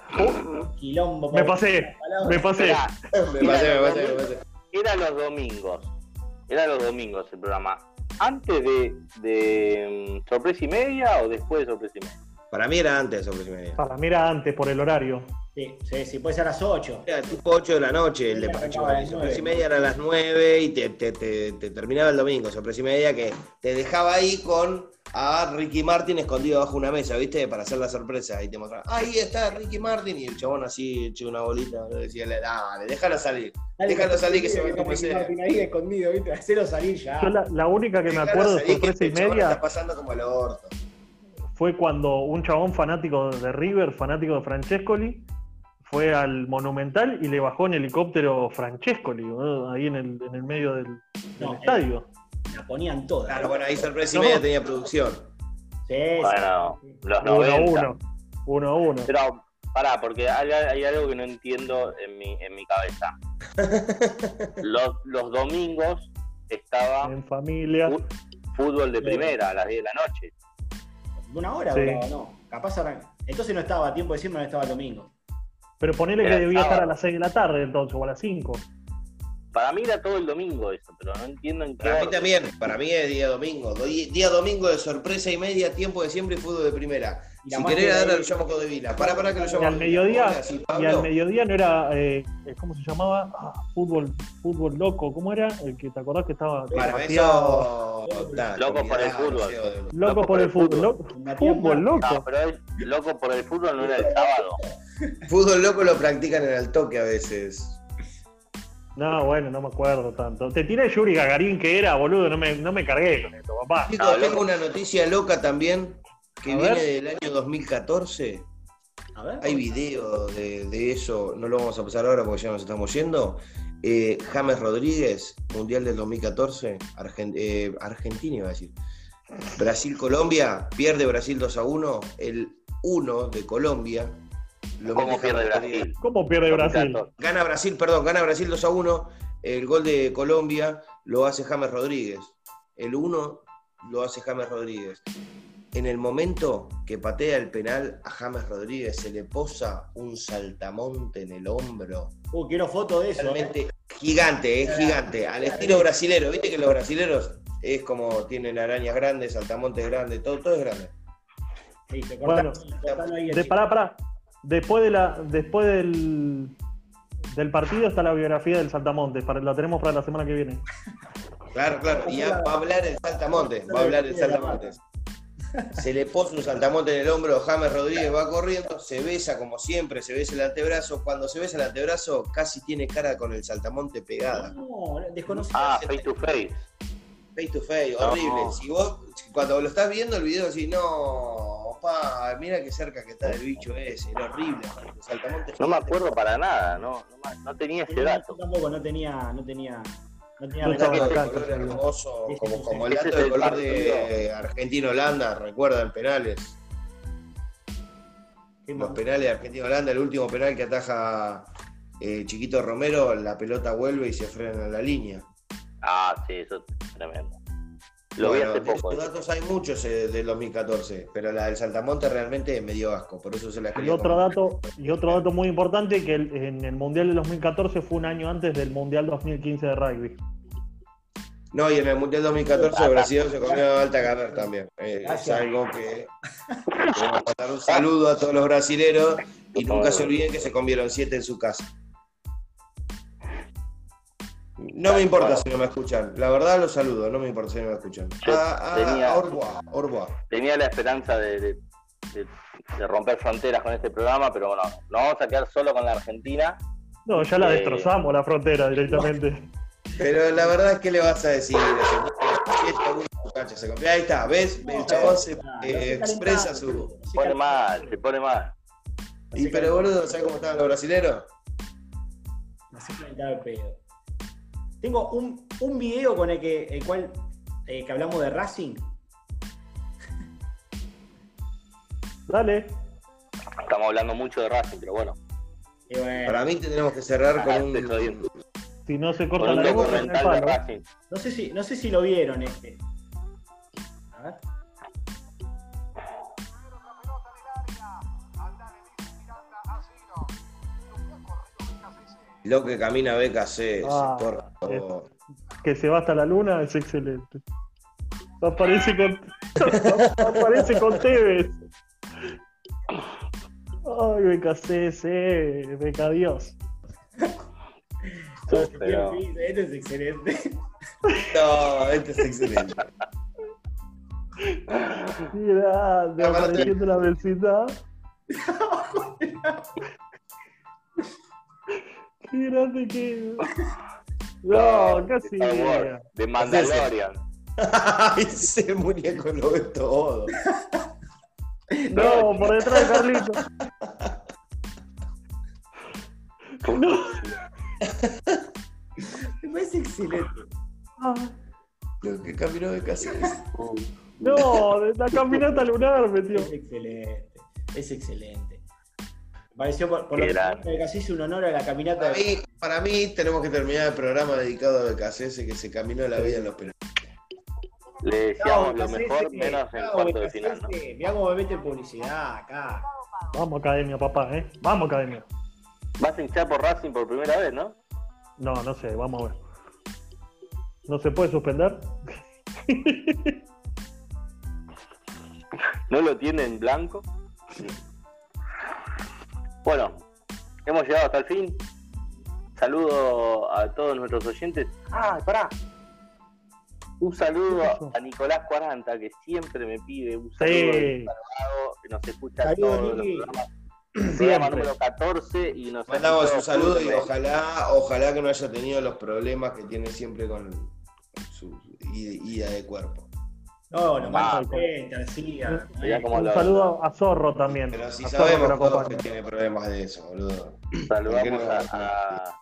quilombo. Me pasé, me pasé. Era, me pasé, me pasé, me pasé. era los domingos. Era los domingos el programa. ¿Antes de, de mm, sorpresa y media o después de sorpresa y media? Para mí era antes de sorpresa y media. Para mí era antes por el horario. Sí, sí, sí, puede ser a las 8. Era tipo 8 de la noche el de a las Sorpresa y nueve. media era a las 9 y te, te- te- te terminaba el domingo. Sorpresa y media que te dejaba ahí con a Ricky Martin escondido bajo una mesa, ¿viste? Para hacer la sorpresa. Y te mostraba, ahí está Ricky Martin. Y el chabón así, hecho una bolita, ¿no? decía, dale, déjalo salir. Déjalo salir que se va como sea. ahí escondido, ¿viste? Hacelo salir ya. Yo la, la única que me acuerdo de salir, que sorpresa y este media está pasando como el orto. Fue cuando un chabón fanático de River, fanático de Francescoli, fue al Monumental y le bajó en helicóptero Francescoli, ahí en el, en el medio del, estadio. La ponían todas. Claro, bueno, ahí sorpresa y No. media tenía producción. Sí, sí. Bueno, los Uno a 90. uno. Uno a uno. Pero, pará, porque hay, hay algo que no entiendo en mi, en mi cabeza. Los, los domingos estaba En familia. fútbol de primera a las 10 de la noche. Una hora Sí. duraba, no. Capaz arran- Entonces no estaba a tiempo de decirme, no estaba el domingo. Pero ponele que debía estar a las 6 de la tarde entonces, o a las 5. Para mí era todo el domingo eso, pero no entiendo en qué Para mí también, para mí es día domingo. Día domingo de sorpresa y media, tiempo de siempre y fútbol de primera. Y Si querés, que- ahora lo llamo Codevila. Para, para que lo llamo Y al mediodía, y al mediodía no era, eh, ¿cómo se llamaba? Ah, fútbol, fútbol loco, ¿cómo era? El que te acordás que estaba Para demasiado eso. nah, Loco por el fútbol. loco por el fútbol. Loco, fútbol. No, loco. pero es loco por el fútbol no era el sábado. Fútbol loco lo practican en el toque a veces. No, bueno, no me acuerdo tanto. Te tiré Yuri Gagarín que era, boludo, no me, no me cargué con esto, papá. Chicos, No, tengo una noticia loca también que A viene ver. del año 2014. A ver. Hay video de, de eso, no lo vamos a pasar ahora porque ya nos estamos yendo. Eh, James Rodríguez, Mundial del 2014, Argen- eh, Argentina iba a decir. Brasil-Colombia, pierde Brasil 2 a 1, el 1 de Colombia. Lo ¿Cómo pierde James Rodríguez. Brasil? ¿Cómo pierde Brasil? Gana Brasil, perdón, gana Brasil 2 a 1. El gol de Colombia lo hace James Rodríguez. El 1 lo hace James Rodríguez. En el momento que patea el penal a James Rodríguez se le posa un saltamonte en el hombro. Uh, quiero foto de eso. ¿eh? Realmente gigante, es gigante. Al estilo brasilero. Viste que los brasileros es como tienen arañas grandes, saltamontes grandes, todo, todo es grande. Sí, te Bueno, cortalo ahí, De, pará, pará. Después, de la, después del, del partido está la biografía del Saltamontes. Para, la tenemos para la semana que viene. Claro, claro. Y ya va a hablar el saltamontes, va a hablar el saltamontes. Se le posa un saltamonte en el hombro, James Rodríguez va corriendo, se besa como siempre, se besa el antebrazo. Cuando se besa el antebrazo, casi tiene cara con el saltamonte pegada. No, desconocido. Ah, face to face. Face to face, No. horrible. Si vos, cuando lo estás viendo el video, decís, no, pa, mira qué cerca que está el bicho ese, era horrible. el saltamonte No me acuerdo para nada, no, no, tenía ese dato. Yo tampoco no tenía, no tenía, no tenía color hermoso, como, como el dato de el color partido. de Argentina-Holanda, recuerdan penales. Los penales de Argentina-Holanda, el último penal que ataja eh, Chiquito Romero, la pelota vuelve y se frena en la línea. Ah, sí, eso es tremendo. Lo Bueno, vi hace de poco. esos datos hay muchos eh, del 2014, pero la del Saltamonte realmente me dio asco, por eso se la Y otro dato, y otro dato muy importante, que el- en el Mundial del 2014 fue un año antes del Mundial 2015 de rugby. No, y en el Mundial 2014 Brasil se comió alta caber también. Eh, es algo que queremos mandar un saludo a todos los brasileros y nunca se olviden que se comieron siete en su casa. No me importa si no me escuchan, la verdad los saludo, no me importa si no me escuchan. A, a, tenía- a au revoir, au revoir. Tenía la esperanza de, de- de- de romper fronteras con este programa, pero bueno, nos vamos a quedar solo con la Argentina. No, ya la Eh. destrozamos la frontera directamente. Pero la verdad es que le vas a decir. Ahí está, ¿ves? El chabón se eh, expresa su. Se pone mal, se pone mal. Y pero boludo, ¿sabes cómo estaban los brasileros? Así calentaba el pedo. Tengo un, un video con el que el cual eh, que hablamos de Racing. Dale. Estamos hablando mucho de Racing, pero bueno, Y bueno, Para mí tendremos que cerrar con un. Si no se corta la luz, no sé si, no sé si lo vieron este. Lo que camina BKC, Ah, por favor. Que se va hasta la luna es excelente. Aparece con, aparece con Tevez. Ay, BKCS, beca Dios. Pero- Esto es excelente. No, este es excelente. Grande, apareciendo la vecindad. Qué grande que. No, casi. Star Wars, de Mandalorian. Ay, ese muñeco lo ve todo. No, por detrás de Carlito. No. Me parece excelente. Lo que caminó de casa. No, de la caminata lunar metió. Es excelente. Es excelente. Pareció por, por lo que casi hizo un honor a la caminata Para de mí, para mí tenemos que terminar el programa dedicado a BKCS que se caminó la vida en los penales. Le decíamos lo mejor, menos en chao, cuarto de final, ¿no? Mirá cómo me mete publicidad acá. Vamos, academia, papá, ¿eh? Vamos, academia. Vas a hinchar por Racing por primera vez, ¿no? No, no sé, vamos a ver. ¿No se puede suspender? ¿No lo tiene en blanco? Bueno, hemos llegado hasta el fin. Saludo a todos nuestros oyentes. Ah, pará. Un saludo a Nicolás 40 que siempre me pide un saludo Sí. de salvado, que nos escucha Saludos, todos los programas. Programa número 14 y nos Mandamos un saludo y ojalá, ojalá que no haya tenido los problemas que tiene siempre con su ida de cuerpo. No, no Ah, más García. Cómo Un lo- saludo a Zorro también. Pero si A Zorro sabemos que lo todos que tiene problemas de eso, boludo. ¿Por qué Saludamos a, a-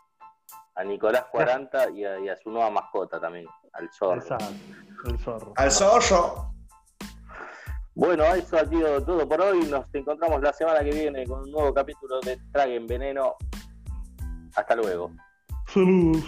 a Nicolás 40 y a, y a su nueva mascota también, al zorro. Exacto, el Zorro. Al zorro. Bueno, eso ha sido todo por hoy. Nos encontramos la semana que viene con un nuevo capítulo de Traguen Veneno. Hasta luego. Saludos.